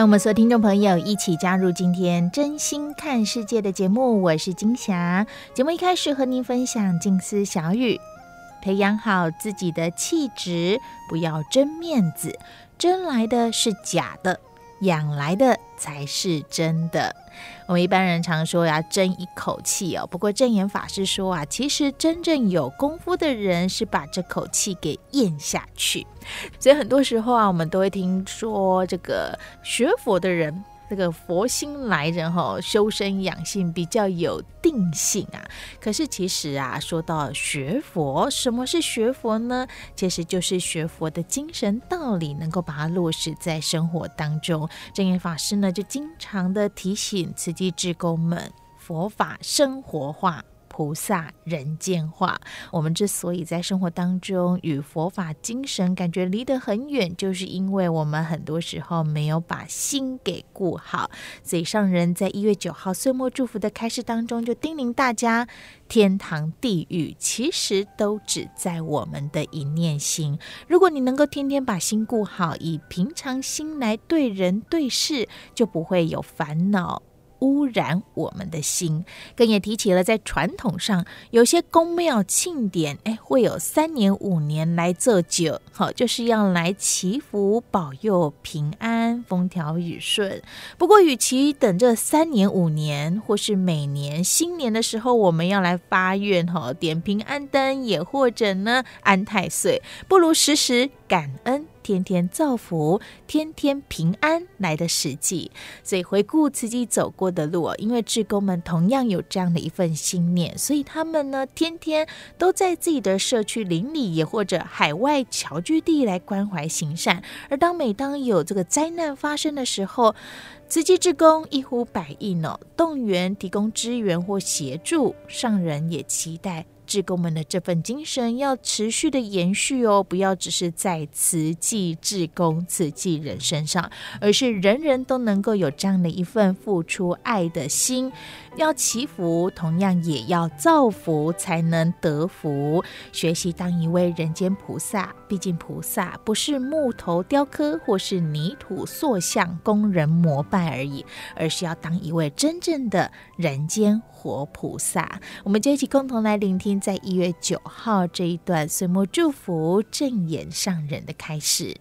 欢迎我们所有听众朋友一起加入今天真心看世界的节目，我是金霞。节目一开始和您分享静思小语，培养好自己的气质，不要争面子，争来的是假的。养来的才是真的。我们一般人常说要争一口气哦。不过证言法师说啊，其实真正有功夫的人是把这口气给咽下去。所以很多时候啊，我们都会听说这个学佛的人。这个佛心来人哈，修身养性比较有定性啊。可是其实啊，说到学佛，什么是学佛呢？其实就是学佛的精神道理，能够把它落实在生活当中。正念法师呢，就经常的提醒慈济志工们，佛法生活化。菩萨人间化，我们之所以在生活当中与佛法精神感觉离得很远，就是因为我们很多时候没有把心给顾好。所以上人在一月九号岁末祝福的开示当中，就叮咛大家：天堂地狱其实都只在我们的一念心。如果你能够天天把心顾好，以平常心来对人对事，就不会有烦恼。污染我们的心，更也提起了在传统上，有些宫庙庆典，哎，会有三年五年来做酒，好，就是要来祈福保佑平安、风调雨顺。不过，与其等这三年五年，或是每年新年的时候，我们要来发愿，哈，点平安灯，也或者呢安太岁，不如时时感恩。天天造福，天天平安来的实际。所以回顾自己走过的路，因为志工们同样有这样的一份心念，所以他们呢，天天都在自己的社区邻里，也或者海外侨居地来关怀行善。而当每当有这个灾难发生的时候，慈济志工一呼百应哦，动员提供支援或协助，上人也期待。志工们的这份精神要持续的延续哦，不要只是在慈济志工、慈济人身上，而是人人都能够有这样的一份付出爱的心。要祈福，同样也要造福，才能得福。学习当一位人间菩萨，毕竟菩萨不是木头雕刻或是泥土塑像供人膜拜而已，而是要当一位真正的人间活菩萨。我们就一起共同来聆听，在一月九号这一段岁末祝福正眼上人的开始。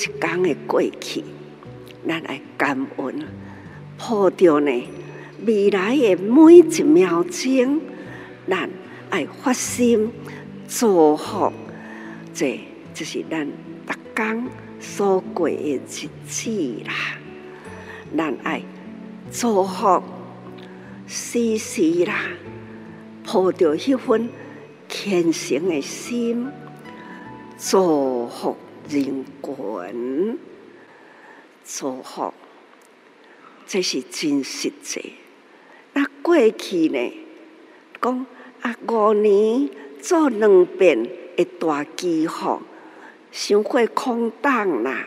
一天的过去，咱来感恩，抱着呢未来的每一秒钟，咱爱发心祝福，这就是咱逐天所过的日子啦。咱爱祝福时时啦，抱着一份虔诚的心祝福。人群祝福，这是真实际。那过去呢？讲啊，五年做两遍的大祈福，伤过空荡啦。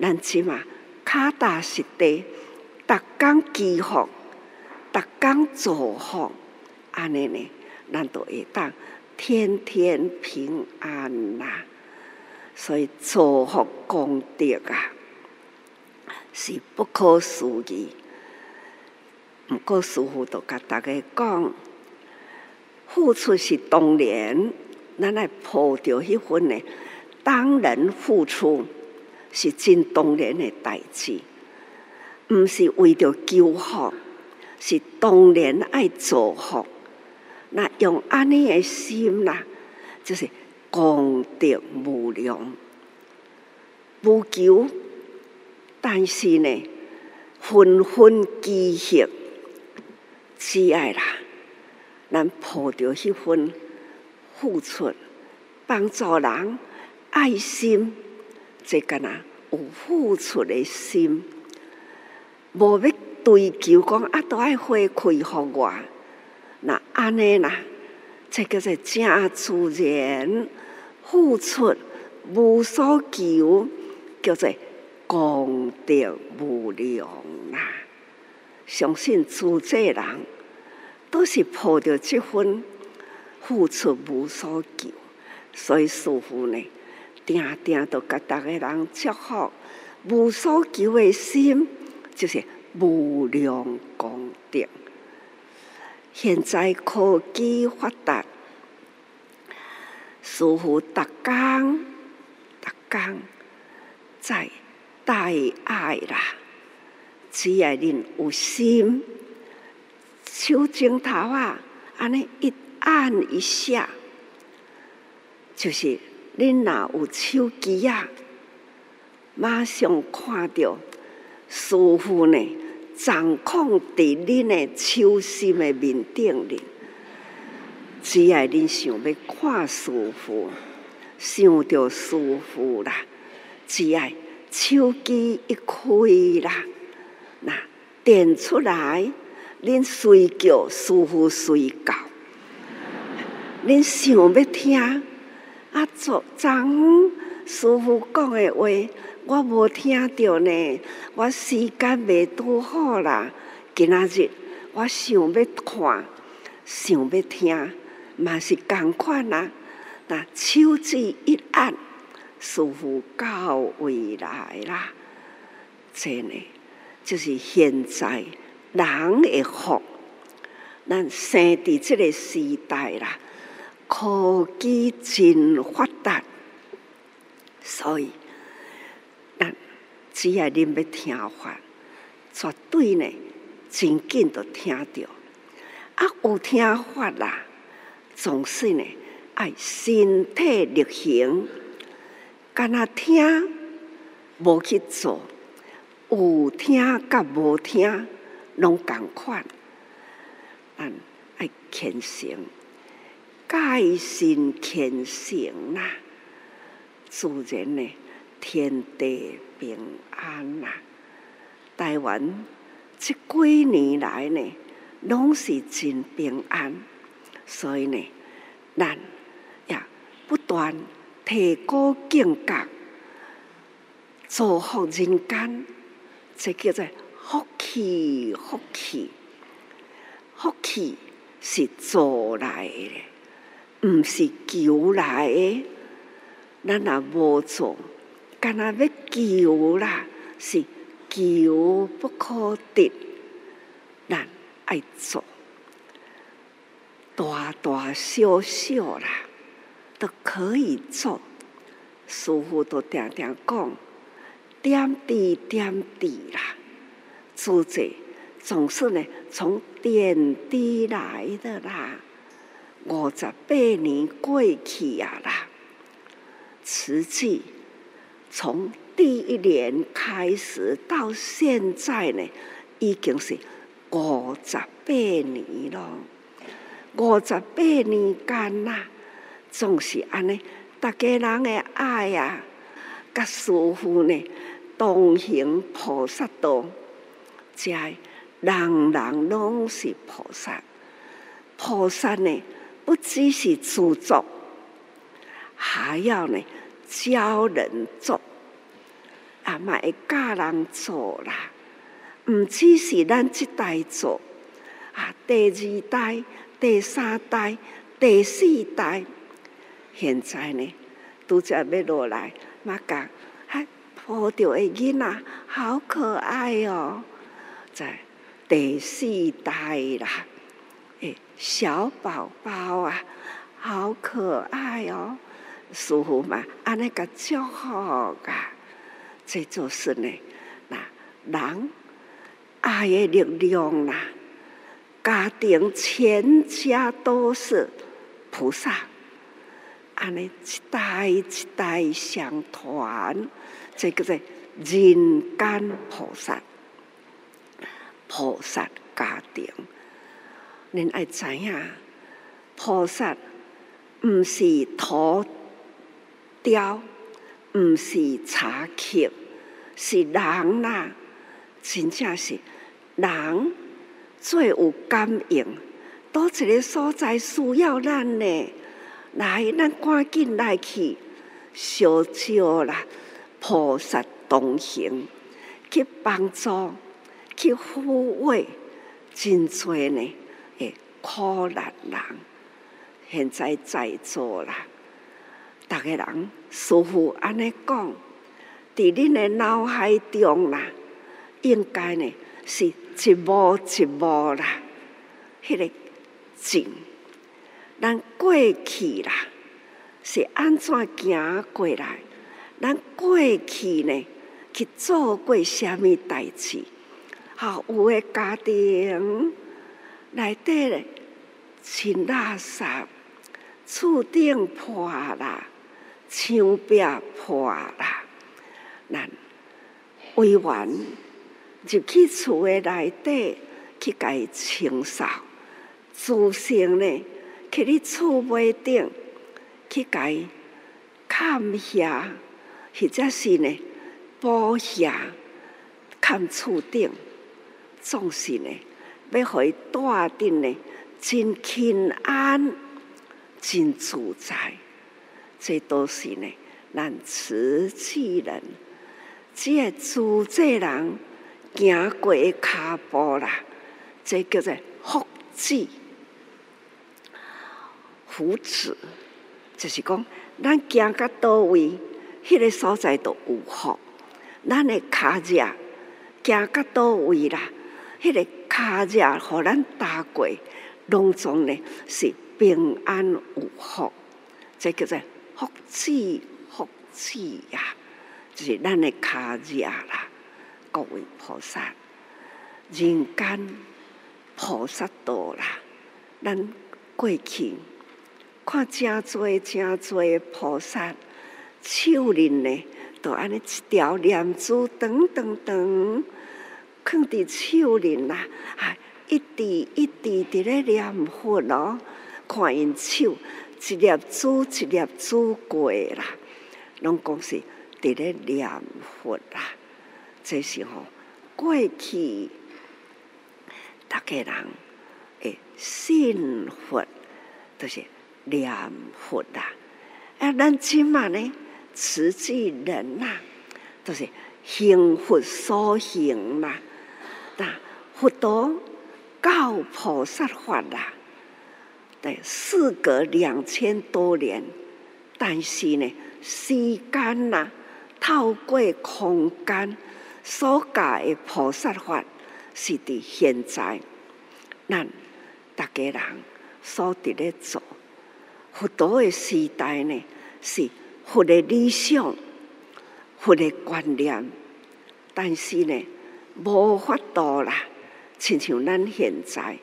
咱起码脚踏实地，逐工祈福，逐工祝福，安尼呢，咱都会当天天平安啦。所以造福功德啊，是不可思议。毋过师父都甲大家讲，付出是当然，咱来抱着迄份呢，当然付出是真当然的代志，毋是为着求福，是当然爱造福。那用安尼的心啦，就是功德无量，无求，但是呢，分分积蓄，只爱啦，咱抱着迄份付出，帮助人，爱心，这个呐有付出的心，无要追求讲啊，都爱回馈予我。那安尼啦，这个是正自然付出无所求，叫做功德无量啦。相信诸者人都是抱着这份付出无所求，所以师父呢，定定都甲大家人祝福无所求的心，就是无量功德。现在科技发达，师父逐工逐工在带爱啦，只要恁有心，手指头啊，安尼一按一下，就是恁若有手机啊，马上看到师父呢。掌控在恁的手心的面顶里，只要恁想要看师父，想着师父啦，只要手机一开啦，那点出来，恁随叫师父随到，恁想要听啊，昨昨昏师父讲的话。我无听到呢，我时间未拄好啦。今仔日我想要看，想要听，嘛是共款啦。那手指一按，似乎到位来啦。真的，就是现在人的福，咱生伫即个时代啦，科技真发达，所以。只要恁要听法，绝对呢，真紧就听到。啊，有听法啦，总是呢，爱身体力行，干那听，无去做，有听甲无听，拢共款。咱爱虔诚，改心虔诚啦，自然呢。天地平安呐！台湾这几年来呢，拢是真平安，所以呢，咱要不断提高境界，造福人间，这叫做福气，福气，福气是做来的，唔是求来的，咱若无做。干那要求啦，是求不可得，咱爱做，大大小小啦，都可以做。师傅都常常讲，点滴点滴啦，诸者总是呢，从点滴来的啦。五十八年过去啊啦，瓷器。从第一年开始到现在呢，已经是五十八年了。五十八年间呐，总是安尼，大家人的爱呀，甲师傅呢同行菩萨道，在人人拢是菩萨。菩萨呢，不只是著作，还要呢。教人做，啊，嘛会教人做啦。毋只是咱这代做，啊，第二代、第三代、第四代，现在呢，拄则要落来，嘛讲，还抱着的囡仔，好可爱哦，在第四代啦，诶，小宝宝啊，好可爱哦，师傅嘛，安尼个祝福啊，这就是呢，那人爱的力量啦，家庭全家都是菩萨。安尼一代一代相传，这个在人间菩萨，菩萨家庭，恁爱知影，菩萨毋是土雕，毋是茶器，是人啦，真正是人最有感应，倒一个所在需要咱呢？来，咱赶紧来去，烧烧啦！菩萨同行，去帮助，去抚慰，真多呢！诶，苦难人，现在在座啦，逐个人师父安尼讲，伫恁的脑海中啦，应该呢是一幕一幕啦，迄个景。咱过去啦，是安怎行过来？咱过去呢，去做过什么代志？好，有的家庭内底咧，清垃圾，厝顶破啦，墙壁破啦，咱委员入去厝的内底去甲伊清扫，自身呢？去你厝尾顶去甲伊看下，或者是呢剥下看厝顶，总是呢要互伊住得呢真平安、真自在。这都是呢咱慈济人，这个自济人行过的脚步啦，这叫做福祉。福祉就是讲，咱行到倒位，迄、那个所在都有福。咱的脚迹行到倒位啦，迄、那个脚迹互咱踏过，拢总呢是平安有福。这叫做福气，福气呀，就是咱的脚迹啦。各位菩萨，人间菩萨道啦，咱过去。看真多真多菩萨手里呢，都安尼一条念珠，等等等，放伫手里啦，啊，一滴一滴伫咧念佛咯，看因手一粒珠一粒珠过啦，拢讲是伫咧念佛啦，这是吼过去大家人诶信佛都、是。念佛啦，啊，咱即满呢，慈济人呐，都是行佛所行嘛。那佛陀教菩萨法啦，对，事隔两千多年，但是呢，时间呐，透过空间所教的菩萨法，是伫现在，咱大家人所伫咧做。佛陀的时代呢，是佛的理想、佛的观念，但是呢，无法度啦，亲像咱现在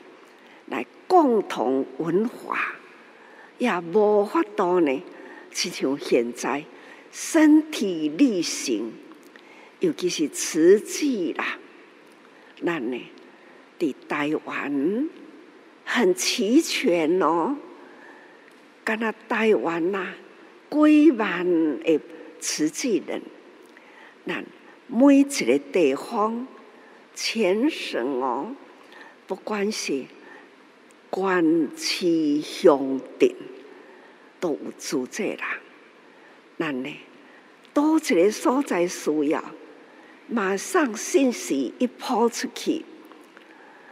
来共同文化，也无法度呢，亲像现在身体力行，尤其是瓷器啦，咱呢，伫台湾很齐全哦。干那台湾呐，几万的瓷器人，那每一个地方，全省哦，不管是县市乡镇，都有组织啦。那呢，多一个所在需要，马上信息一抛出去，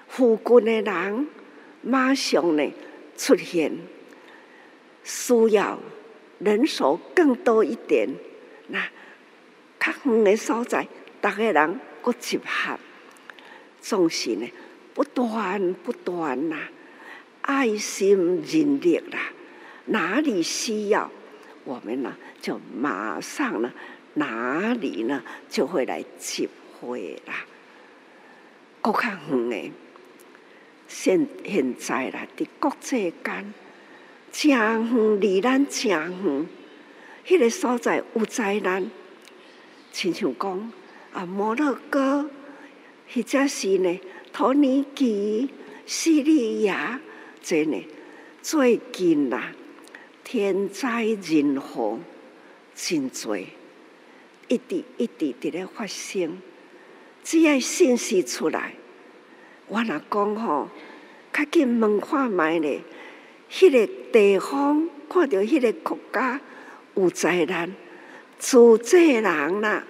附近的人马上呢出现。需要人手更多一点，那较远的所在逐个人搁集合，总是呢不断不断呐，爱心人力啦，哪里需要，我们呢就马上呢，哪里呢就会来集会啦。国较远诶，现现在啦，伫国际间，诚远离咱诚远，迄个所在有灾难，亲像讲啊，摩洛哥，或者是呢，土耳其、叙利亚，这呢最近啦，天灾人祸真多，一直一直伫咧发生。只要信息出来，我若讲吼，较紧问看觅咧，迄个地方看到迄个国家有灾难，自济人啦，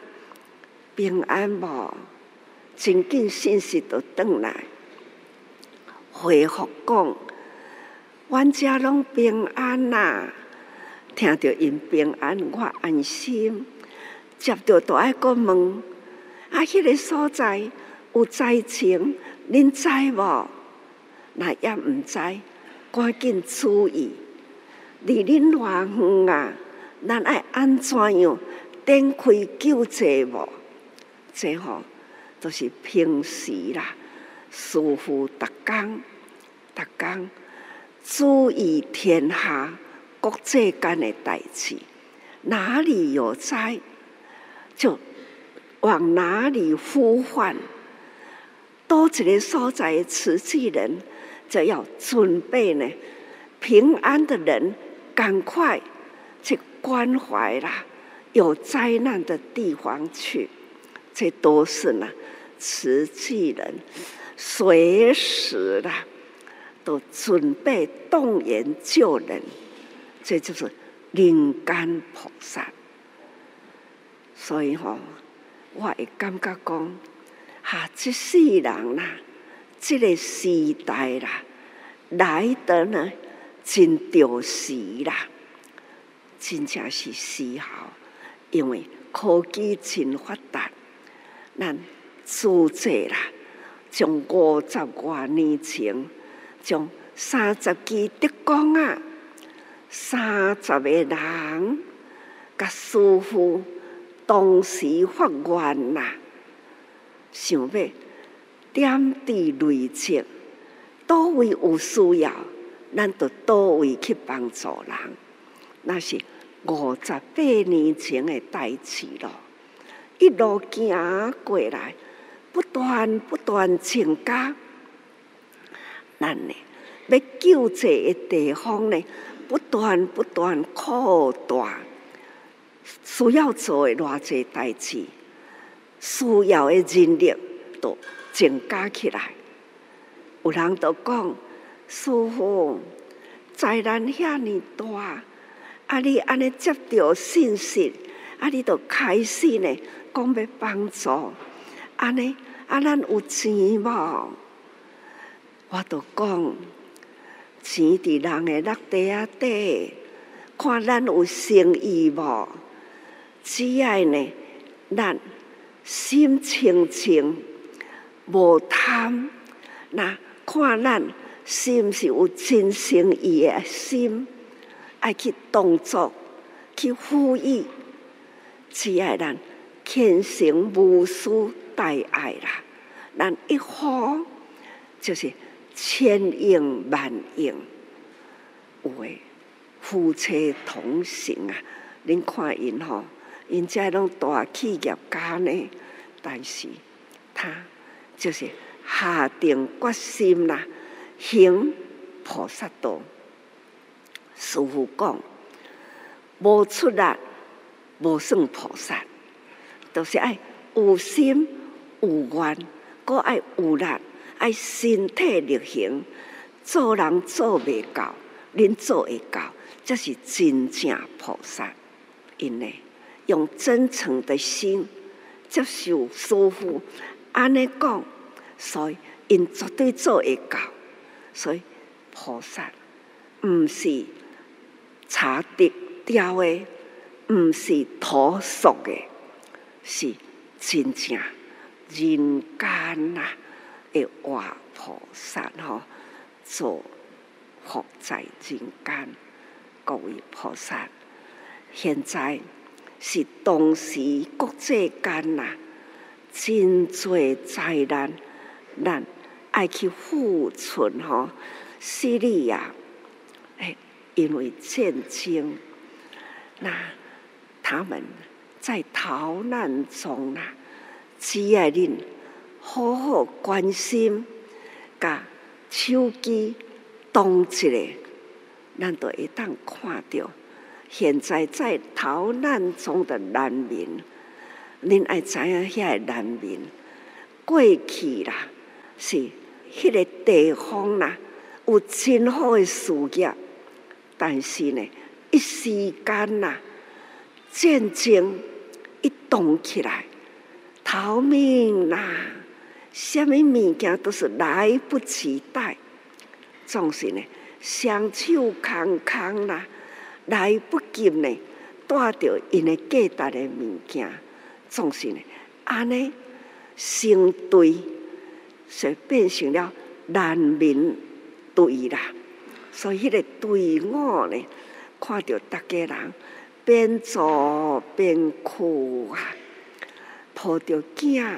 平安无？真紧信息就转来，回复讲，阮遮拢平安啦，听着因平安，我安心，接着都爱阁问。啊！迄个所在有灾情，恁知无？若也毋知，赶紧注意。离恁偌远啊？咱爱安怎样展开救济无？这吼都是平时啦，师父逐工逐工注意天下国际间的代志，哪里有灾就。往哪里呼唤？多一个所在慈济人，就要准备呢。平安的人，赶快去关怀啦。有灾难的地方去，这都是呢。慈济人随时啦，都准备动员救人。这就是灵感菩萨。所以吼。我会感觉讲，哈，这世人啦，这个时代啦，来得呢，真着时啦，真正是时候，因为科技真发达，咱组织啦，从五十多年前，从三十支德光啊，三十个人，甲师父。同时发愿呐，想要点滴累积，叨位有需要，咱就叨位去帮助人。那是五十八年前的代志咯，一路行过来，不断不断增加。咱呢，要救济的地方呢，不断不断扩大。需要做的偌济代志，需要的人力都增加起来。有人都讲，师父，灾难遐尼大，啊你安尼接到信息，啊你都开始呢，讲要帮助，安尼啊咱有钱无？我都讲，钱伫人的落地啊底，看咱有诚意无？只要呢，咱心清清，无贪，那看咱是毋是有真诚意的心，爱去动作，去呼吁，只要咱虔诚无私大爱啦，咱一呼就是千应万应，有诶夫妻同行啊！恁看因吼。因遮拢大企业家呢，但是他就是下定决心啦，行菩萨道。师父讲，无出力无算菩萨，都、是爱有心有愿，搁爱有力，爱身体力行。做人做未到，恁做会到，这是真正菩萨，因为。用真诚的心接受师父安尼讲，所以因绝对做会到。所以菩萨毋是差的雕的，毋是讨俗的，是真正人间呐，的活菩萨吼，做活在人间，各位菩萨，现在是当时国际间呐，真济灾难，咱爱去付出吼，势力呀，哎，因为战争，那他们在逃难中呐，只要恁好好关心，甲手机动一下，咱都会当看到。现在在逃难中的难民，恁爱知影遐个难民过去啦，是迄个地方啦，有真好的事业，但是呢，一时间呐，战争一动起来，逃命啦，什么物件都是来不及带，总是呢，双手空空啦。来不及呢，带着因的价值的物件，总是呢，安尼成队，所以变成了难民堆啦。所以迄个队伍呢，看着大家人边走边哭啊，抱着囝，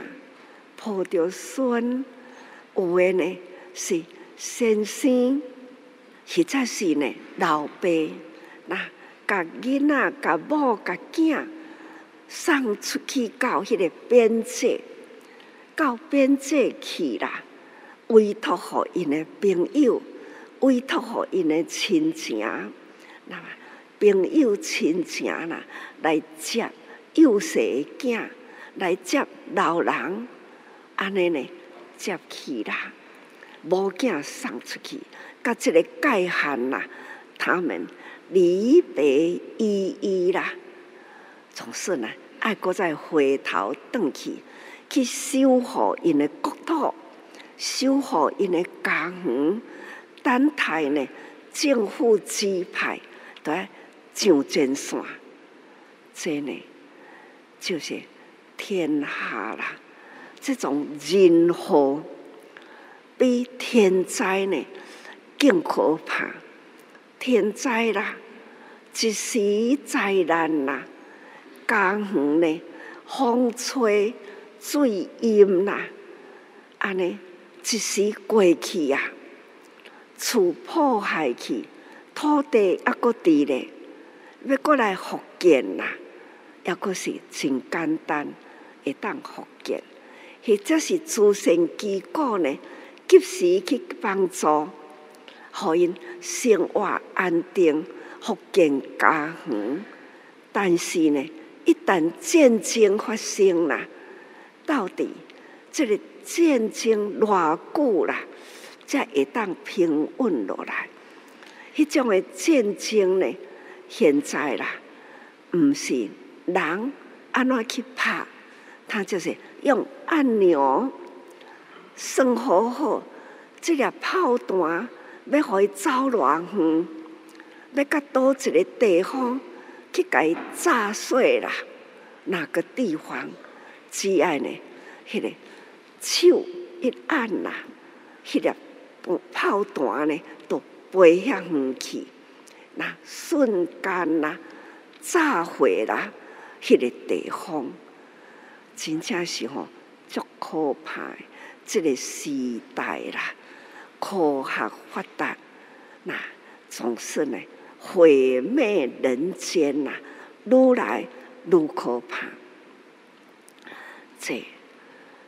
抱着孙，有诶呢是先生，实在是呢老爸。那甲囡仔、甲某、甲囝送出去到迄个边界，到边界去啦，委托互因的朋友，委托互因的亲情，那朋友亲情啦，来接幼细的囝，来接老人，安尼呢接去啦，无囝送出去，甲这个界限啦，他们。离别依依啦，总是呢，爱搁再回头转去，去守护因的国土，守护因的家园。等待呢，政府指派对上前线，这呢就是天下啦。这种人祸比天灾呢更可怕。天灾啦，一时灾难啦，家园呢，风吹水淹啦，安尼一时过去呀，厝破坏去，土地还阁伫咧，要过来复建啦，抑阁是真简单，会当复，或者是慈善机构呢，及时去帮助。互因生活安定，复建家园。但是呢，一旦战争发生啦，到底这个战争偌久啦，才会当平稳落来？迄种的战争呢，现在啦，毋是人安怎去拍，他就是用按钮，算好好，这个炮弹。要互伊走偌远，要到倒一个地方去甲伊炸碎啦？哪个地方？只要呢？迄个手一按啦，迄个炮弹呢，都飞向远去，那瞬间呐，炸毁啦！迄个地方，真正是吼足可怕，这个时代啦。科学发达，那总是呢毁灭人间呐，愈来愈可怕。这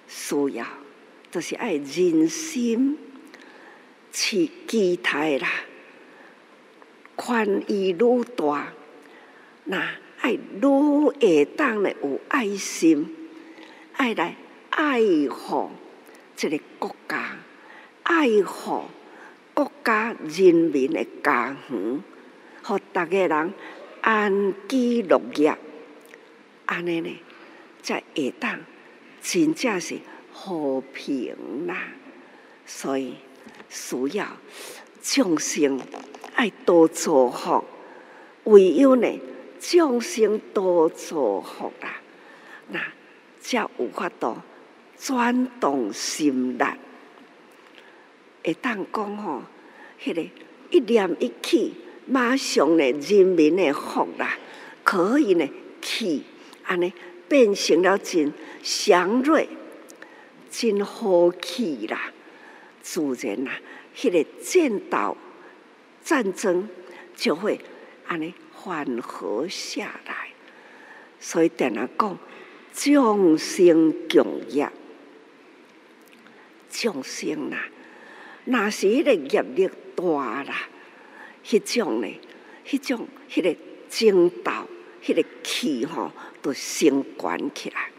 需要、就是爱人心去期待啦，宽裕愈大，那爱愈会当呢有爱心，爱来爱护这个国家。爱护国家人民的家园，互大家人安居乐业，安尼呢，才会当真正是和平啦。所以需要众生爱多造福，唯有呢众生多造福啦，那才有法度转动心力，会当讲吼，迄个一念一起，马上呢，人民的福啦，可以呢，气安尼变成了真祥瑞、真好气啦，自然啦，迄个战斗战争就会安尼缓和下来。所以定来讲。众生共业，众生啦，那是迄个业力大啦，迄种呢，迄种迄个争斗，迄个气吼都升悬起来。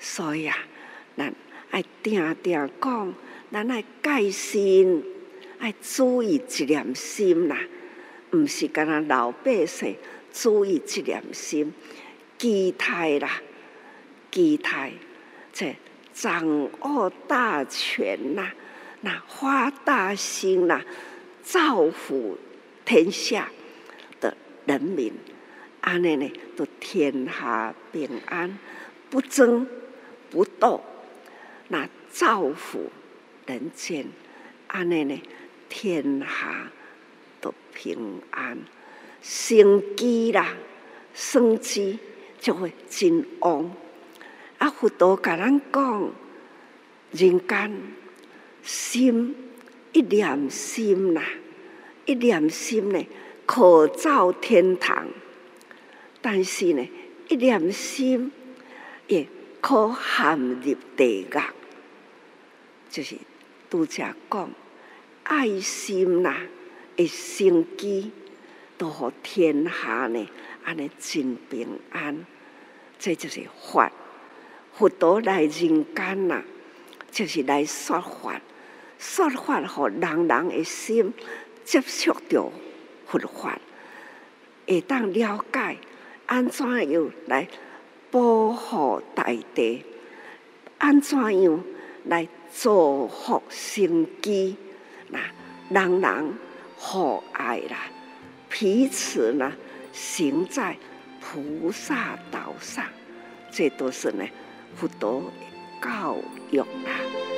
所以啊，咱爱定定讲，咱爱戒心，爱注意一念心啦，毋是干那老百姓注意一念心，期待啦。期待在掌握大权呐、那发大心呐、造福天下的人民，安尼呢，都天下平安，不争不斗，那造福人间，安尼呢，天下都平安，生机啦，生机就会兴旺。啊！佛陀甲咱讲，人间心一念心呐，一念心呢，可造天堂；但是呢，一念心也可陷入地狱。就是拄则讲，爱心呐，会生机，都互天下呢，安尼真平安。这就是法。佛陀来人间呐，就是来说法，说法互人人的心接触到佛法，会当了解安怎样来保护大地，安怎样来造福生机，那人人互爱啦，彼此呢行在菩萨道上，这都是呢。佛陀教育啦。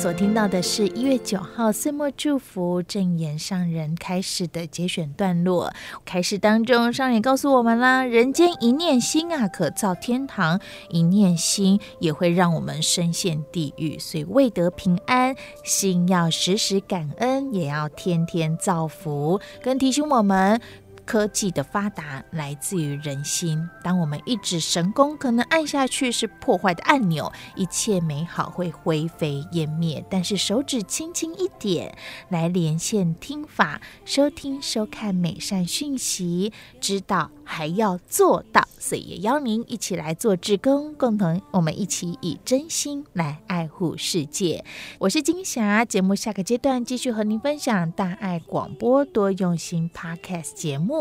所听到的是一月九号岁末祝福证言上人开始的节选段落。开始当中，上人告诉我们啦：人间一念心啊，可造天堂；一念心也会让我们深陷地狱。所以为得平安，心要时时感恩，也要天天造福。更提醒我们。科技的发达来自于人心。当我们一指神功，可能按下去是破坏的按钮，一切美好会灰飞烟灭。但是手指轻轻一点，来连线听法，收听收看美善讯息，知道还要做到。所以也邀您一起来做志工，共同我们一起以真心来爱护世界。我是金霞，节目下个阶段继续和您分享大爱广播多用心 Podcast 节目。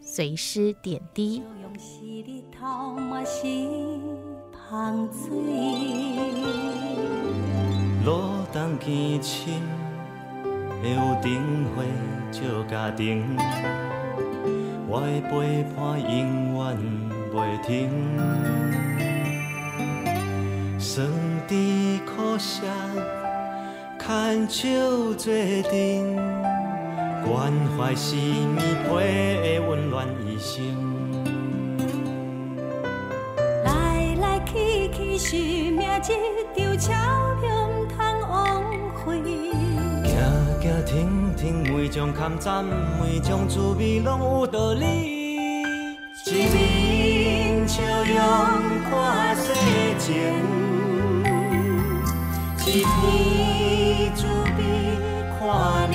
随师点滴。路东见亲，会有灯火照家庭，我的陪伴永远袂停。酸甜苦涩，牵手做阵。关怀是棉被的温暖一生，来来去去是命一场巧妙唔通枉费。行行停停，每种坎站，每种滋味拢有道理。一面笑容看世情，一片滋味看人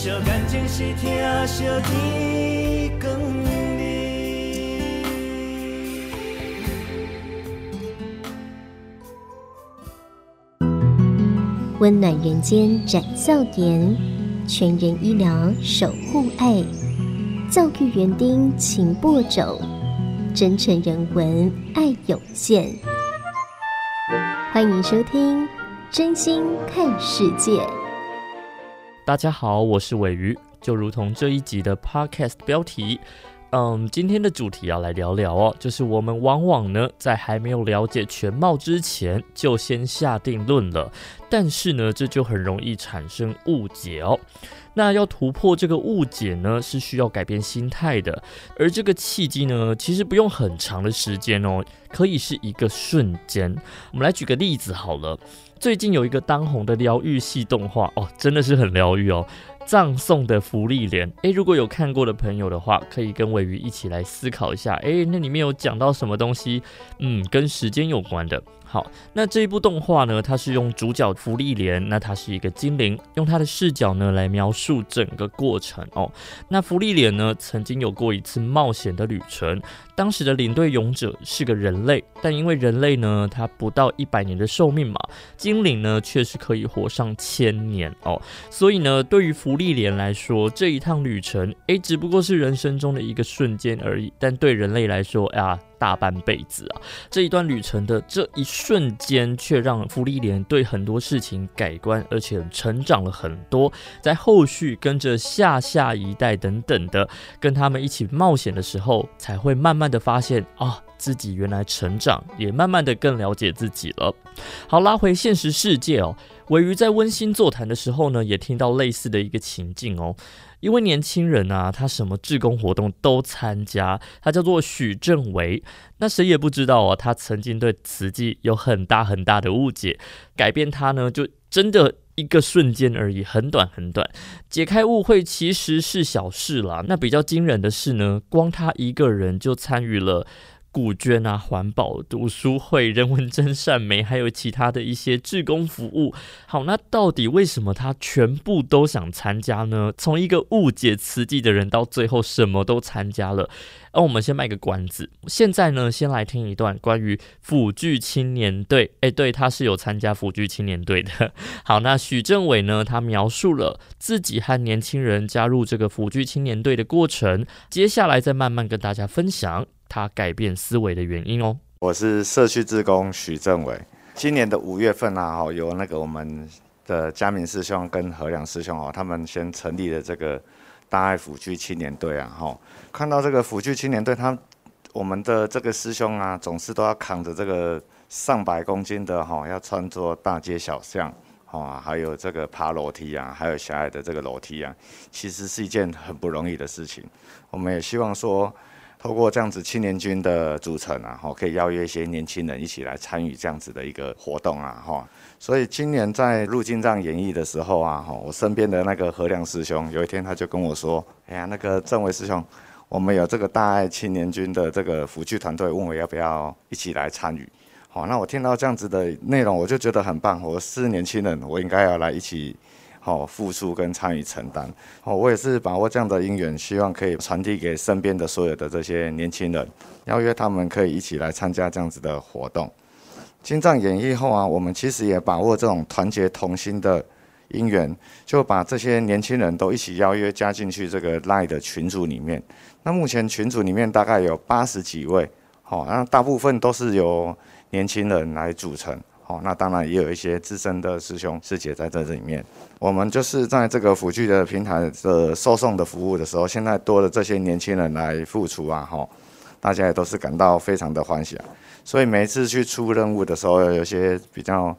情是疼惜天光。温暖人间展笑颜，全人医疗守护爱，教育园丁勤播种，真诚人文爱有限。欢迎收听《真心看世界》。大家好，我是鮪鱼。就如同这一集的 Podcast 标题，嗯，今天的主题要来聊聊哦，就是我们往往呢，在还没有了解全貌之前，就先下定论了。但是呢，这就很容易产生误解哦。那要突破这个误解呢，是需要改变心态的。而这个契机呢，其实不用很长的时间哦，可以是一个瞬间。我们来举个例子好了。最近有一个当红的疗愈系动画哦，真的是很疗愈哦，《葬送的芙莉莲》诶，如果有看过的朋友的话，可以跟尾鱼一起来思考一下，诶，那里面有讲到什么东西？嗯，跟时间有关的。好，那这一部动画呢，它是用主角芙莉莲，那它是一个精灵，用它的视角呢来描述整个过程哦。那芙莉莲呢，曾经有过一次冒险的旅程，当时的领队勇者是个人类，但因为人类呢，他不到一百年的寿命嘛，精灵呢却是可以活上千年哦。所以呢，对于芙莉莲来说，这一趟旅程，诶，只不过是人生中的一个瞬间而已，但对人类来说啊。大半辈子啊，这一段旅程的这一瞬间，却让芙莉莲对很多事情改观，而且成长了很多。在后续跟着下下一代等等的，跟他们一起冒险的时候，才会慢慢的发现啊，自己原来成长，也慢慢的更了解自己了。好，拉回现实世界哦，尾鱼在温馨座谈的时候呢，也听到类似的一个情境哦。一位年轻人啊，他什么志工活动都参加，他叫做许正维。那谁也不知道啊，他曾经对慈济有很大很大的误解，改变他呢，就真的一个瞬间而已，很短很短。解开误会其实是小事啦，那比较惊人的是呢，光他一个人就参与了。古捐啊，环保读书会、人文真善美，还有其他的一些志工服务。好，那到底为什么他全部都想参加呢？从一个误解慈济的人，到最后什么都参加了。而我们先卖个关子，现在呢，先来听一段关于辅具青年队。哎，对，他是有参加辅具青年队的。好，那许政委呢，他描述了自己和年轻人加入这个辅具青年队的过程，接下来再慢慢跟大家分享。他改变思维的原因哦。我是社区志工许正伟。今年的五月份啊，哦，由那个我们的嘉明师兄跟何良师兄哦，他们先成立了这个大爱辅具青年队啊，哈。看到这个辅具青年队，他我们的这个师兄啊，总是都要扛着这个上百公斤的哈，要穿梭大街小巷，啊，还有这个爬楼梯啊，还有狭隘的这个楼梯啊，其实是一件很不容易的事情。我们也希望说。透过这样子青年军的组成啊，哈，可以邀约一些年轻人一起来参与这样子的一个活动啊，哈。所以今年在入进藏演艺的时候啊，哈，我身边的那个何亮师兄，有一天他就跟我说：“哎呀，那个正伟师兄，我们有这个大爱青年军的这个辅具团队，问我要不要一起来参与。”好，那我听到这样子的内容，我就觉得很棒。我是年轻人，我应该要来一起。好，付出跟参与承担。好，我也是把握这样的因缘，希望可以传递给身边的所有的这些年轻人，邀约他们可以一起来参加这样子的活动。金藏演绎后啊，我们其实也把握这种团结同心的因缘，就把这些年轻人都一起邀约加进去这个 LINE 的群组里面。那目前群组里面大概有八十几位，好，那大部分都是由年轻人来组成。哦，那当然也有一些资深的师兄师姐在这里面。我们就是在这个辅具的平台的售送的服务的时候，现在多了这些年轻人来付出啊，哈，大家也都是感到非常的欢喜啊。所以每一次去出任务的时候，有些比较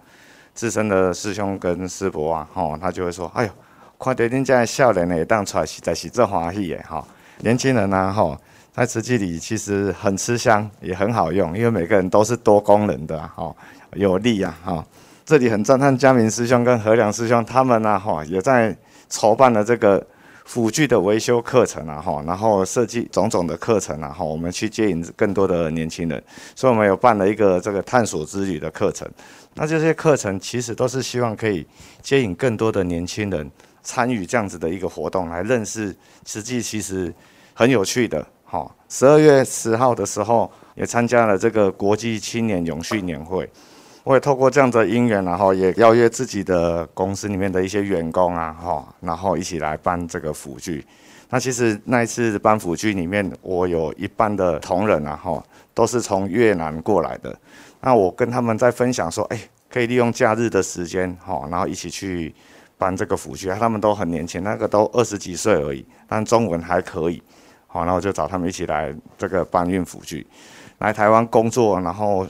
资深的师兄跟师伯啊，哈，他就会说：“哎呦，看到恁家少年的当出来实在是这欢喜的哈。”年轻人啊，哈，在慈济里其实很吃香，也很好用，因为每个人都是多功能的哈。有力呀，哈！这里很赞叹嘉明师兄跟何良师兄他们呢，哈，也在筹办了这个辅具的维修课程啊，哈，然后设计种种的课程啊，哈，我们去接引更多的年轻人，所以我们有办了一个这个探索之旅的课程。那这些课程其实都是希望可以接引更多的年轻人参与这样子的一个活动，来认识实际其实很有趣的。好，十二月十号的时候也参加了这个国际青年永续年会。我也透过这样的因缘，然后也邀约自己的公司里面的一些员工啊，哈，然后一起来搬这个辅具。那其实那一次搬辅具里面，我有一半的同仁啊，哈，都是从越南过来的。那我跟他们在分享说，哎，可以利用假日的时间，哈，然后一起去搬这个辅具。他们都很年轻，那个都二十几岁而已，但中文还可以，好，然后我就找他们一起来这个搬运辅具，来台湾工作，然后。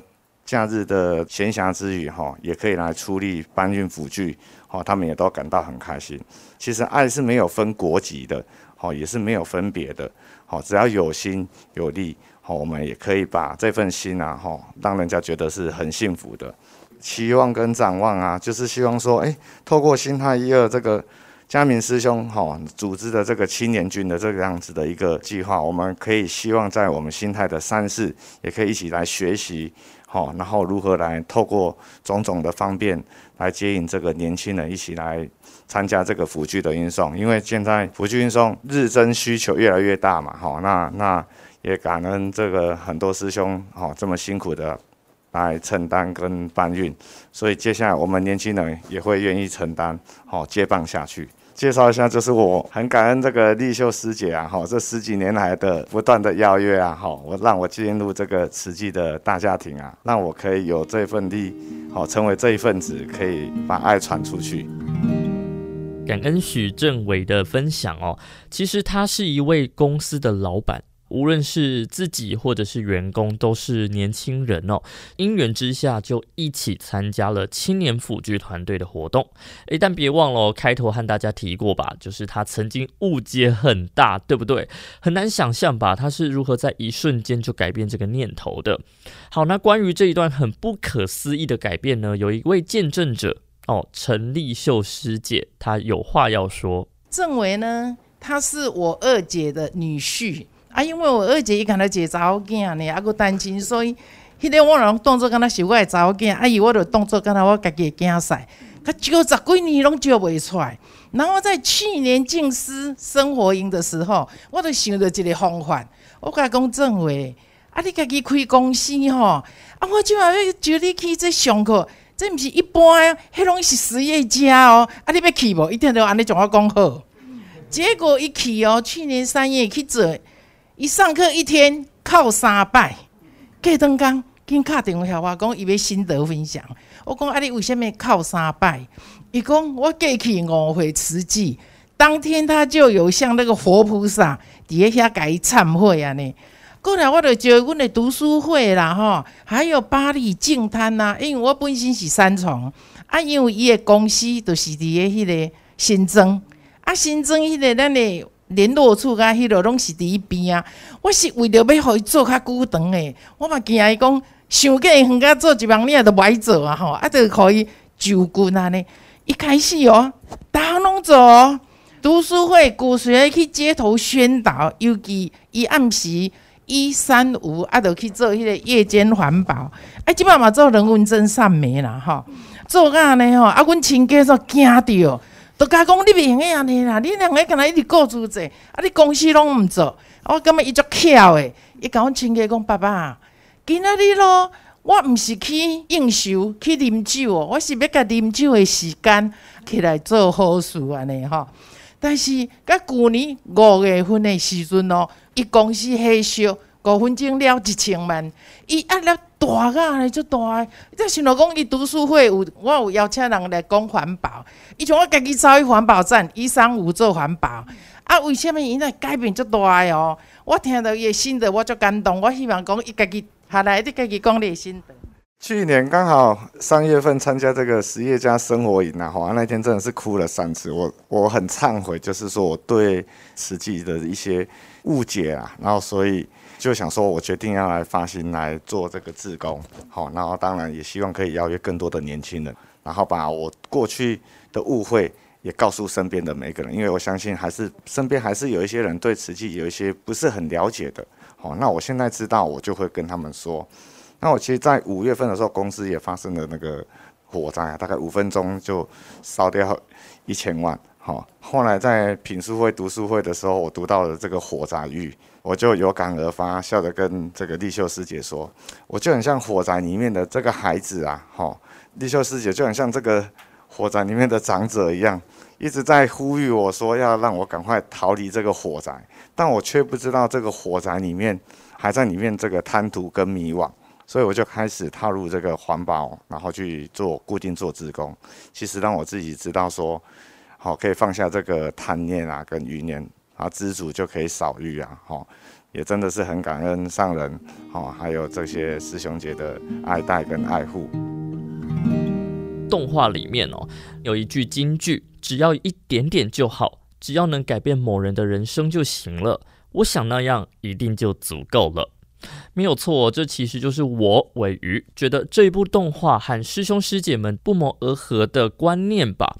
假日的闲暇之余，哈，也可以来出力搬运辅具，哈，他们也都感到很开心。其实爱是没有分国籍的，哈，也是没有分别的，好，只要有心有力，好，我们也可以把这份心啊，哈，让人家觉得是很幸福的。期望跟展望啊，就是希望说，诶，透过新泰一二这个嘉明师兄哈组织的这个青年军的这个样子的一个计划，我们可以希望在我们新泰的三市，也可以一起来学习。好，然后如何来透过种种的方便来接引这个年轻人一起来参加这个辅具的运送？因为现在辅具运送日增需求越来越大嘛，好，那那也感恩这个很多师兄哦这么辛苦的来承担跟搬运，所以接下来我们年轻人也会愿意承担，好接棒下去。介绍一下，就是我很感恩这个丽秀师姐啊，哈，这十几年来的不断的邀约啊，哈，我让我进入这个慈济的大家庭啊，让我可以有这份力，好，成为这一份子，可以把爱传出去。感恩许政委的分享哦，其实他是一位公司的老板。无论是自己或者是员工，都是年轻人哦。因缘之下，就一起参加了青年辅具团队的活动。诶，但别忘了哦，开头和大家提过吧，就是他曾经误解很大，对不对？很难想象吧，他是如何在一瞬间就改变这个念头的。好，那关于这一段很不可思议的改变呢，有一位见证者哦，陈丽秀师姐，她有话要说。郑维呢，他是我二姐的女婿。啊，因为我二姐伊干那一个查某囝呢，啊，佫单亲，所以迄个我拢当作敢若是我的查某囝，啊伊我着当作敢若我家己的囝婿，佮招十几年拢招袂出来。然后在去年静思生活营的时候，我着想着一个方法，我甲伊讲政纬，啊，你家己开公司吼，啊，我即马要招你去这上课，这毋是一般，迄拢是实业家哦，啊，你要去无？一定要安尼将我讲好。结果一去哦，去年三月去做。一上课一天靠三拜，过灯工紧敲电话我讲伊要心得分享。我讲啊，你为什么靠三拜？伊讲我过去五回慈济，当天他就有像那个活菩萨伫遐甲伊忏悔啊呢。过来我就招阮的读书会啦吼，还有巴黎净滩呐。因为我本身是三重啊，因为伊的公司就是伫个迄个新增啊，新增迄个咱的。联络处甲迄落拢是伫伊边啊！我是为着要互伊做较久长诶，我嘛惊伊讲想过远甲做一万年都无爱做啊吼！啊，着可以就近安尼。一开始哦，逐项拢做哦，读书会鼓吹去街头宣导，尤其伊暗时一三五啊，着去做迄个夜间环保。啊，即摆嘛做人文真善美啦吼，做甲安尼吼，啊，阮亲家煞惊着。都甲讲你袂用个安尼啦，你两个干那一直顾住者，啊，你公司拢毋做，我感觉伊足巧诶。伊甲阮亲家讲，爸爸，今仔日咯，我毋是去应酬去啉酒哦，我是要甲啉酒诶时间起来做好事安尼吼。但是，甲旧年五月份诶时阵哦，伊公司黑烧五分钟了一千万，伊压力大个安尼足大诶。即想到讲伊读书会有，我有邀请人来讲环保。伊像我家己走去环保站，一三五做环保，啊，为什么伊那改变足大哦？我听到伊的心得，我足感动。我希望讲伊家己下来，你家己讲你的心得。去年刚好三月份参加这个实业家生活营啊，哇，那天真的是哭了三次。我我很忏悔，就是说我对实际的一些误解啊，然后所以就想说，我决定要来发心来做这个志工。好，然后当然也希望可以邀约更多的年轻人，然后把我过去。的误会也告诉身边的每个人，因为我相信还是身边还是有一些人对瓷器有一些不是很了解的。好，那我现在知道，我就会跟他们说。那我其实，在五月份的时候，公司也发生了那个火灾，大概五分钟就烧掉一千万。好，后来在品书会读书会的时候，我读到了这个火宅喻，我就有感而发，笑着跟这个丽秀师姐说，我就很像火宅里面的这个孩子啊，哈，丽秀师姐就很像这个火宅里面的长者一样，一直在呼吁我说要让我赶快逃离这个火宅，但我却不知道这个火宅里面还在里面这个贪图跟迷惘，所以我就开始踏入这个环保，然后去做固定做志工，其实让我自己知道说。好，可以放下这个贪念啊，跟余念，啊知足就可以少欲啊，好，也真的是很感恩上人，好，还有这些师兄姐的爱戴跟爱护。动画里面哦，有一句金句，只要一点点就好，只要能改变某人的人生就行了。我想那样一定就足够了。没有错，这其实就是我鮪鱼觉得这一部动画和师兄师姐们不谋而合的观念吧。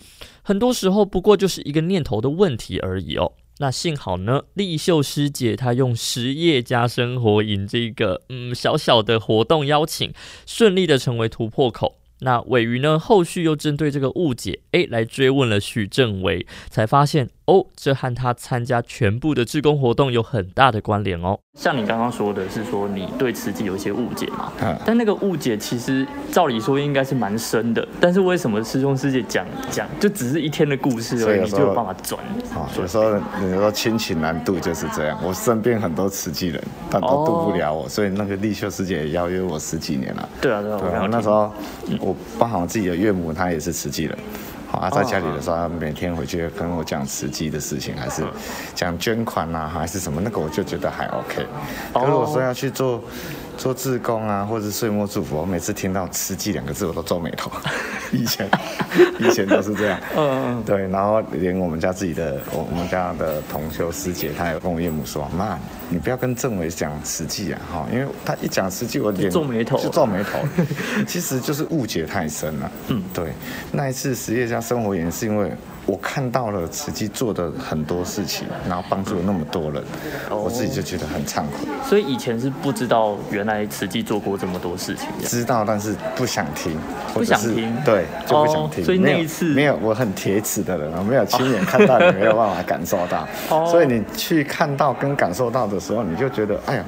很多时候不过就是一个念头的问题而已哦。那幸好呢，丽秀师姐她用实业加生活营这个嗯小小的活动邀请，顺利的成为突破口。那尾鱼呢，后续又针对这个误解，诶，来追问了许正维，才发现。哦，这和他参加全部的志工活动有很大的关联哦。像你刚刚说的是说你对慈济有一些误解嘛？嗯。但那个误解其实照理说应该是蛮深的，但是为什么师兄师姐讲讲就只是一天的故事而已，你就有办法转？啊，有时候你说亲情难度就是这样。我身边很多慈济人，但都渡不了我，哦、所以那个立秀师姐也邀约我十几年了。对啊，对啊。对啊，那时候我包含我自己的岳母，她也是慈济人。啊，在家里的时候，他每天回去跟我讲慈济的事情，还是讲捐款啊，还是什么，那个我就觉得还 OK。可是我说要去做做志工啊，或者是岁末祝福，我每次听到慈济两个字，我都皱眉头。以前以前都是这样，嗯嗯，对。然后连我们家自己的，我我们家的同修师姐，她也跟我岳母说，妈，你不要跟政委讲慈济啊，哈，因为他一讲慈济，我脸皱眉头，就皱眉头。其实就是误解太深了。嗯，对。那一次实业家生活营是因为。我看到了慈济做的很多事情，然后帮助了那么多人，我自己就觉得很惭愧。所以以前是不知道原来慈济做过这么多事情，知道但是不想听，不想听，对，就不想听。所以那一次没有，我很铁齿的人，我没有亲眼看到，你没有办法感受到。所以你去看到跟感受到的时候，你就觉得，哎呀。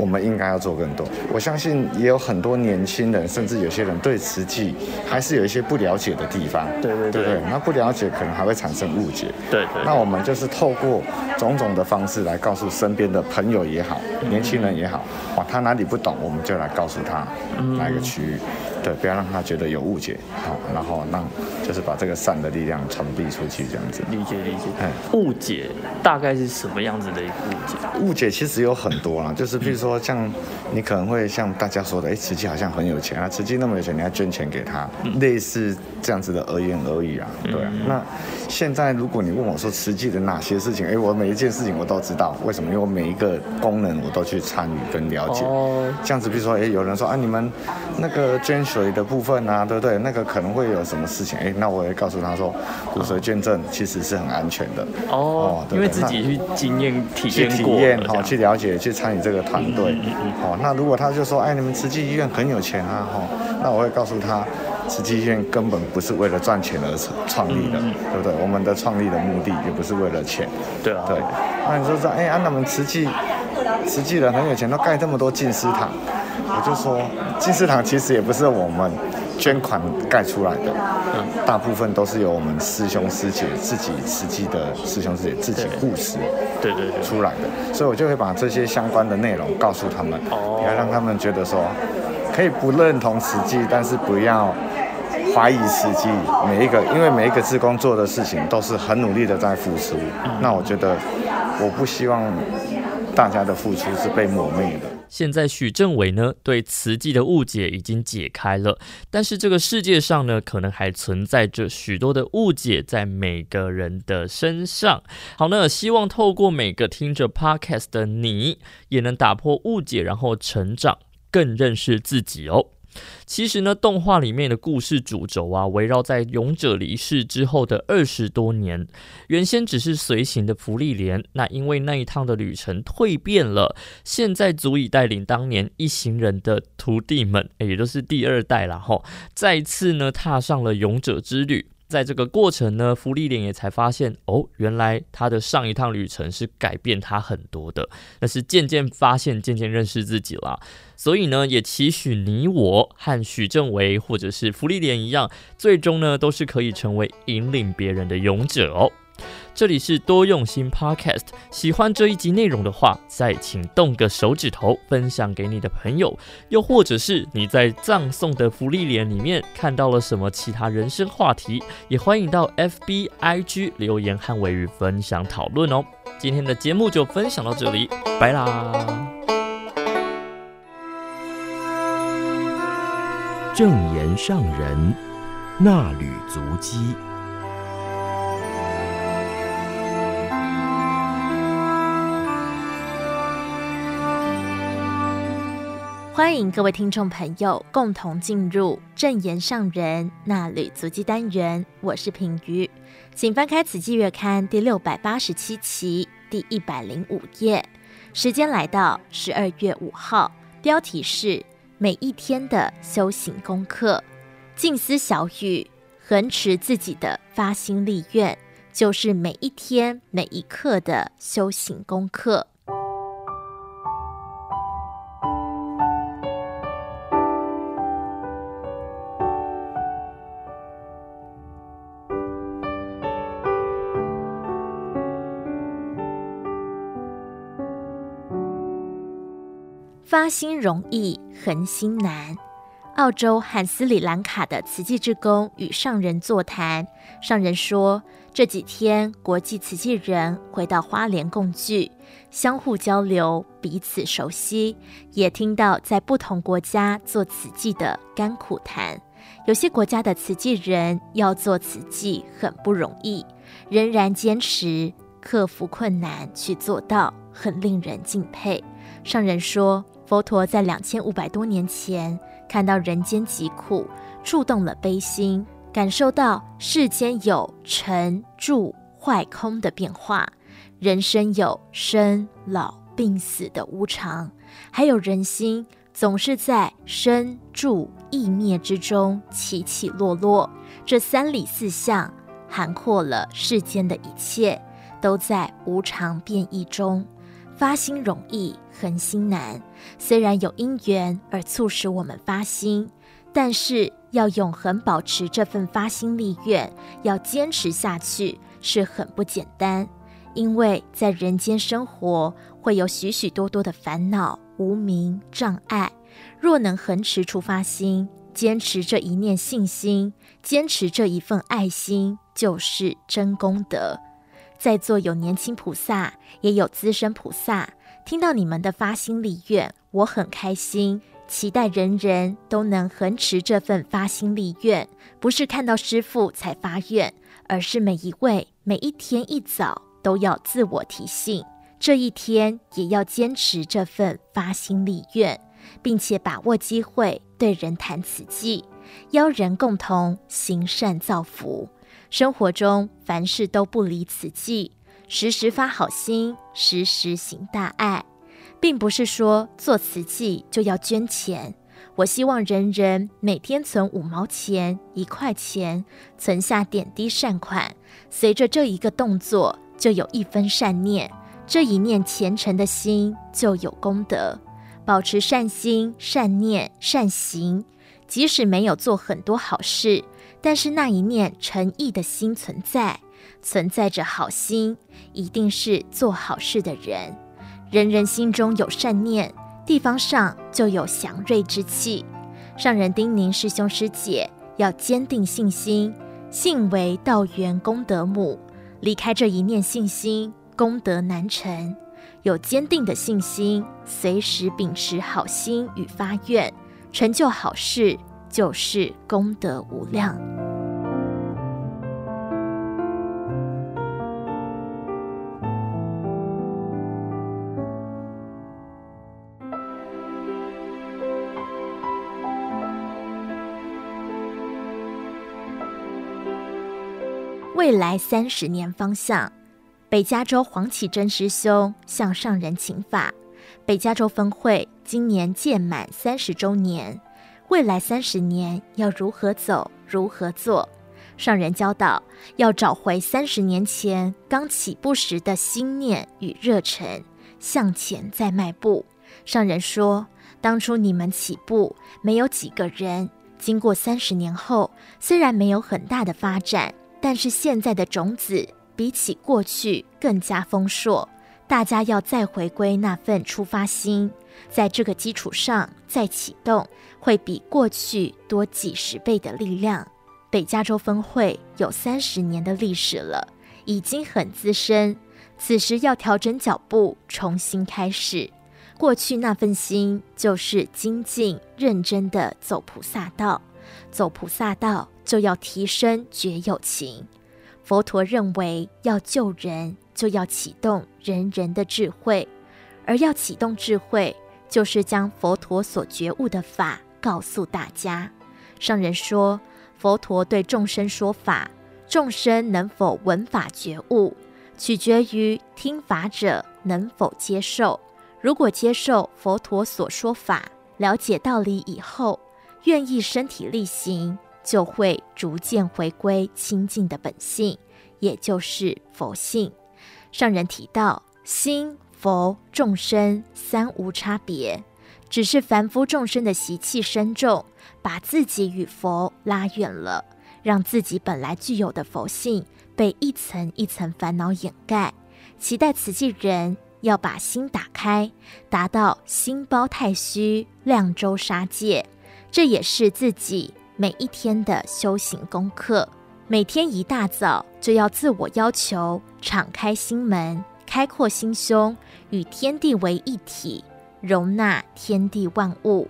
我们应该要做更多。我相信也有很多年轻人，甚至有些人对瓷器还是有一些不了解的地方。对对对。那不了解可能还会产生误解。对，对对。那我们就是透过种种的方式来告诉身边的朋友也好，年轻人也好，哇，他哪里不懂，我们就来告诉他哪一个区域。对，不要让他觉得有误解，好，然后让就是把这个善的力量传递出去，这样子。理解理解。哎，误解大概是什么样子的一个误解？误解其实有很多啦，就是比如说，像你可能会像大家说的，哎，慈济好像很有钱啊，慈济那么有钱，你要捐钱给他，类似这样子的而言而已啊，对啊。那现在如果你问我说慈济的哪些事情，哎，我每一件事情我都知道，为什么？因为我每一个功能我都去参与跟了解。哦。这样子，比如说，哎，有人说啊，你们那个捐。水的部分啊，对不对？那个可能会有什么事情？哎，那我也告诉他说，骨髓捐赠其实是很安全的哦，哦对对，因为自己去经验体验过，去体验哈、哦，去了解，去参与这个团队。嗯嗯嗯、哦，那如果他就说，哎，你们慈济医院很有钱啊，哈、哦，那我会告诉他，慈济医院根本不是为了赚钱而创立的，对不对？我们的创立的目的也不是为了钱。对啊。对。那你说说，哎，啊，那们慈济，慈济人很有钱，都盖这么多静思堂。我就说，静思堂其实也不是我们捐款盖出来的，嗯，大部分都是由我们师兄师姐自己实际的师兄师姐自己护持，对对对，出来的。所以我就会把这些相关的内容告诉他们，哦，要让他们觉得说，可以不认同实际，但是不要怀疑实际。每一个，因为每一个志工做的事情都是很努力的在付出。那我觉得，我不希望大家的付出是被抹灭的。现在许政委呢，对慈济的误解已经解开了，但是这个世界上呢，可能还存在着许多的误解在每个人的身上。好，呢希望透过每个听着 Podcast 的你，也能打破误解，然后成长，更认识自己哦。其实呢，动画里面的故事主轴啊，围绕在勇者离世之后的二十多年。原先只是随行的芙莉莲，那因为那一趟的旅程蜕变了，现在足以带领当年一行人的徒弟们，也就是第二代了哈，再次呢踏上了勇者之旅。在这个过程呢，芙莉莲也才发现，哦，原来他的上一趟旅程是改变他很多的，那是渐渐发现、渐渐认识自己了。所以呢，也期许你我和许正维或者是福利莲一样，最终呢，都是可以成为引领别人的勇者哦。这里是多用心 Podcast，喜欢这一集内容的话，再请动个手指头分享给你的朋友，又或者是你在葬送的福利脸里面看到了什么其他人生话题，也欢迎到 FB IG 留言和玮瑜分享讨论哦。今天的节目就分享到这里，拜啦！正言上人那履足迹。欢迎各位听众朋友共同进入正言上人那履足迹单元，我是品瑜，请翻开《此季月刊》第六百八十七期第一百零五页，时间来到十二月五号，标题是每一天的修行功课，静思小语，恒持自己的发心立愿，就是每一天每一刻的修行功课。发心容易，恒心难。澳洲和斯里兰卡的慈济志工与上人座谈，上人说，这几天国际慈济人回到花莲共聚，相互交流，彼此熟悉，也听到在不同国家做慈济的甘苦谈。有些国家的慈济人要做慈济很不容易，仍然坚持克服困难去做到，很令人敬佩。上人说。佛陀在两千五百多年前看到人间疾苦，触动了悲心，感受到世间有成住坏空的变化，人生有生老病死的无常，还有人心总是在生住异灭之中起起落落。这三理四象涵括了世间的一切，都在无常变异中。发心容易，恒心难。虽然有因缘而促使我们发心，但是要永恒保持这份发心立愿，要坚持下去是很不简单。因为在人间生活，会有许许多多的烦恼、无明、障碍。若能恒持出发心，坚持这一念信心，坚持这一份爱心，就是真功德。在座有年轻菩萨，也有资深菩萨，听到你们的发心立愿，我很开心。期待人人都能恒持这份发心立愿，不是看到师父才发愿，而是每一位每一天一早都要自我提醒，这一天也要坚持这份发心立愿，并且把握机会对人谈慈济，邀人共同行善造福。生活中凡事都不离慈济，时时发好心，时时行大爱，并不是说做慈济就要捐钱。我希望人人每天存五毛钱、一块钱，存下点滴善款，随着这一个动作，就有一分善念，这一念虔诚的心就有功德。保持善心、善念、善行，即使没有做很多好事。但是那一念诚意的心存在，存在着好心，一定是做好事的人。人人心中有善念，地方上就有祥瑞之气。上人叮咛师兄师姐要坚定信心，信为道源功德母。离开这一念信心，功德难成。有坚定的信心，随时秉持好心与发愿，成就好事。就是功德无量。未来三十年方向，北加州黄启真师兄向上人请法。北加州分会今年届满三十周年。未来三十年要如何走，如何做？上人教导要找回三十年前刚起步时的心念与热忱，向前再迈步。上人说，当初你们起步没有几个人，经过三十年后，虽然没有很大的发展，但是现在的种子比起过去更加丰硕。大家要再回归那份出发心，在这个基础上再启动，会比过去多几十倍的力量。北加州分会有三十年的历史了，已经很资深。此时要调整脚步，重新开始。过去那份心就是精进认真的走菩萨道，走菩萨道就要提升觉有情。佛陀认为要救人，就要启动人人的智慧，而要启动智慧，就是将佛陀所觉悟的法告诉大家。上人说。佛陀对众生说法，众生能否闻法觉悟，取决于听法者能否接受。如果接受佛陀所说法，了解道理以后，愿意身体力行，就会逐渐回归清净的本性，也就是佛性。上人提到，心、佛、众生三无差别，只是凡夫众生的习气深重。把自己与佛拉远了，让自己本来具有的佛性被一层一层烦恼掩盖。期待慈济人要把心打开，达到心包太虚、量周沙界。这也是自己每一天的修行功课。每天一大早就要自我要求，敞开心门，开阔心胸，与天地为一体，容纳天地万物。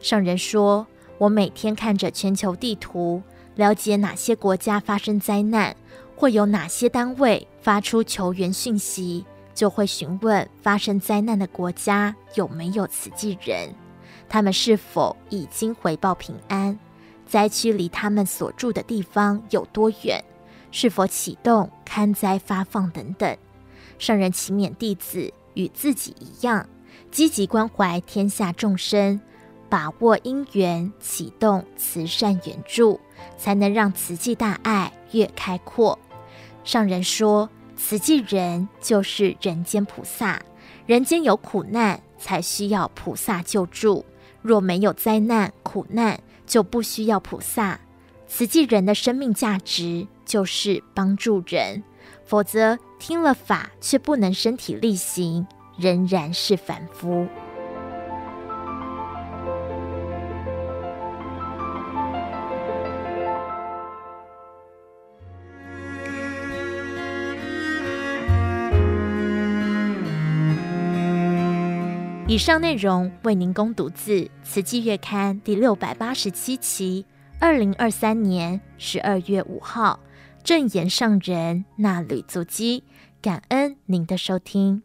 上人说。我每天看着全球地图，了解哪些国家发生灾难，或有哪些单位发出求援讯息，就会询问发生灾难的国家有没有慈济人，他们是否已经回报平安，灾区离他们所住的地方有多远，是否启动勘灾发放等等。上人勤勉弟子与自己一样，积极关怀天下众生。把握因缘，启动慈善援助，才能让慈济大爱越开阔。上人说，慈济人就是人间菩萨，人间有苦难，才需要菩萨救助；若没有灾难苦难，就不需要菩萨。慈济人的生命价值就是帮助人，否则听了法却不能身体力行，仍然是凡夫。以上内容为您供读自《慈济月刊》第六百八十七期，二零二三年十二月五号，正言上人那吕足基，感恩您的收听。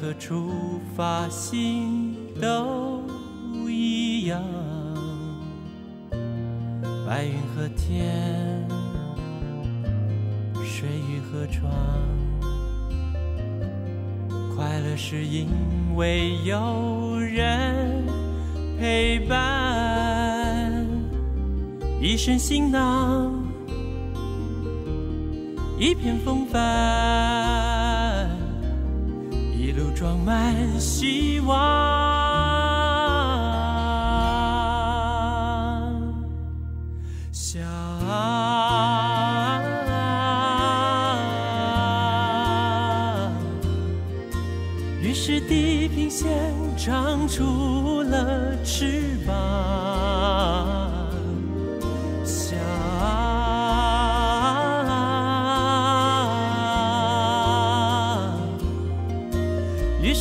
和出发心都一样。白云和天，水与河床，快乐是因为有人陪伴。一身行囊，一片风帆，装满希望。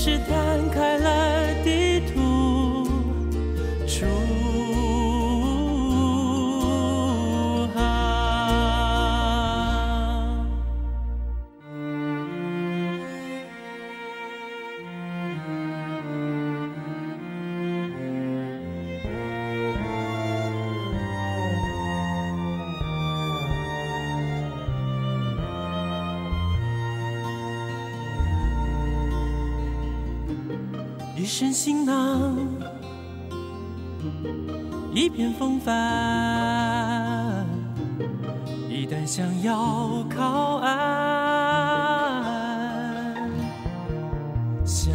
是他。一身行囊，一片风帆。一旦想要靠岸，想，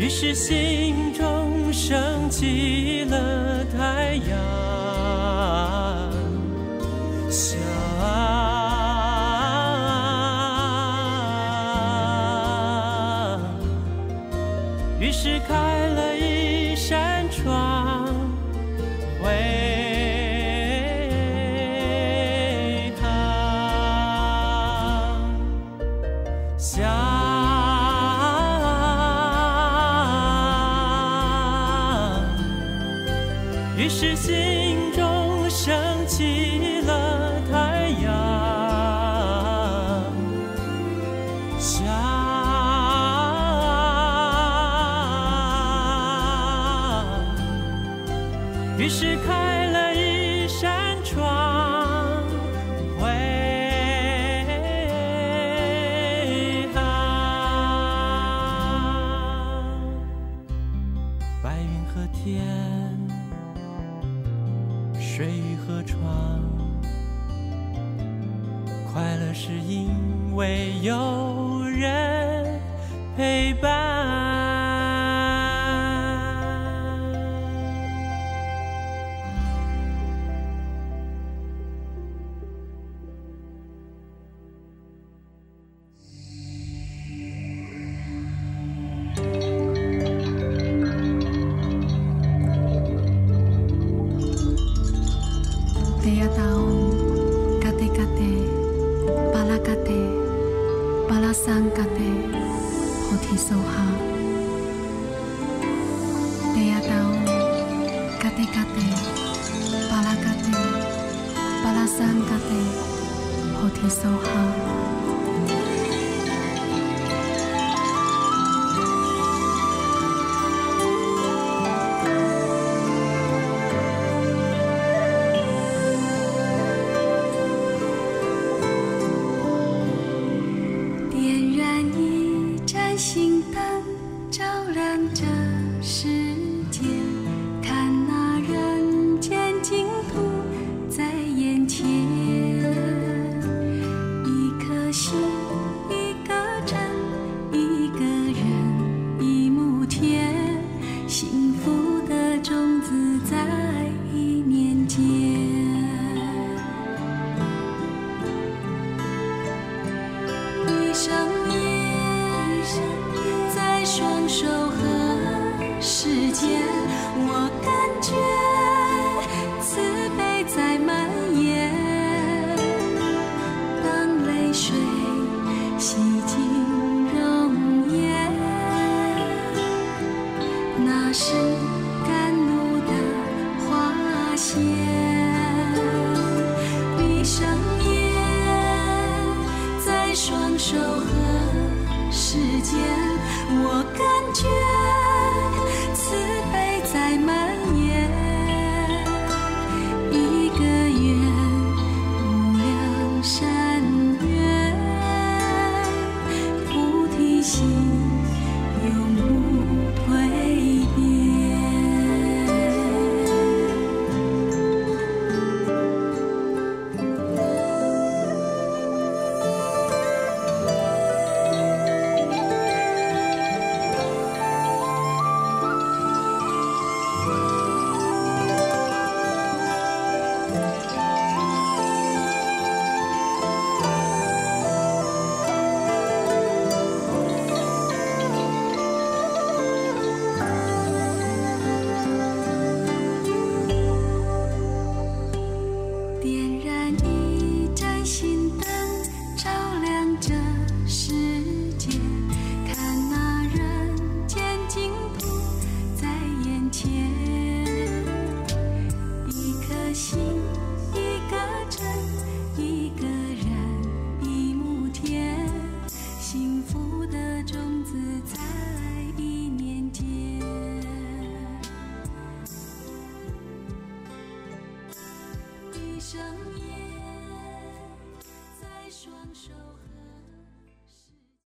于是心中升起水和窗快乐是因为有人陪伴。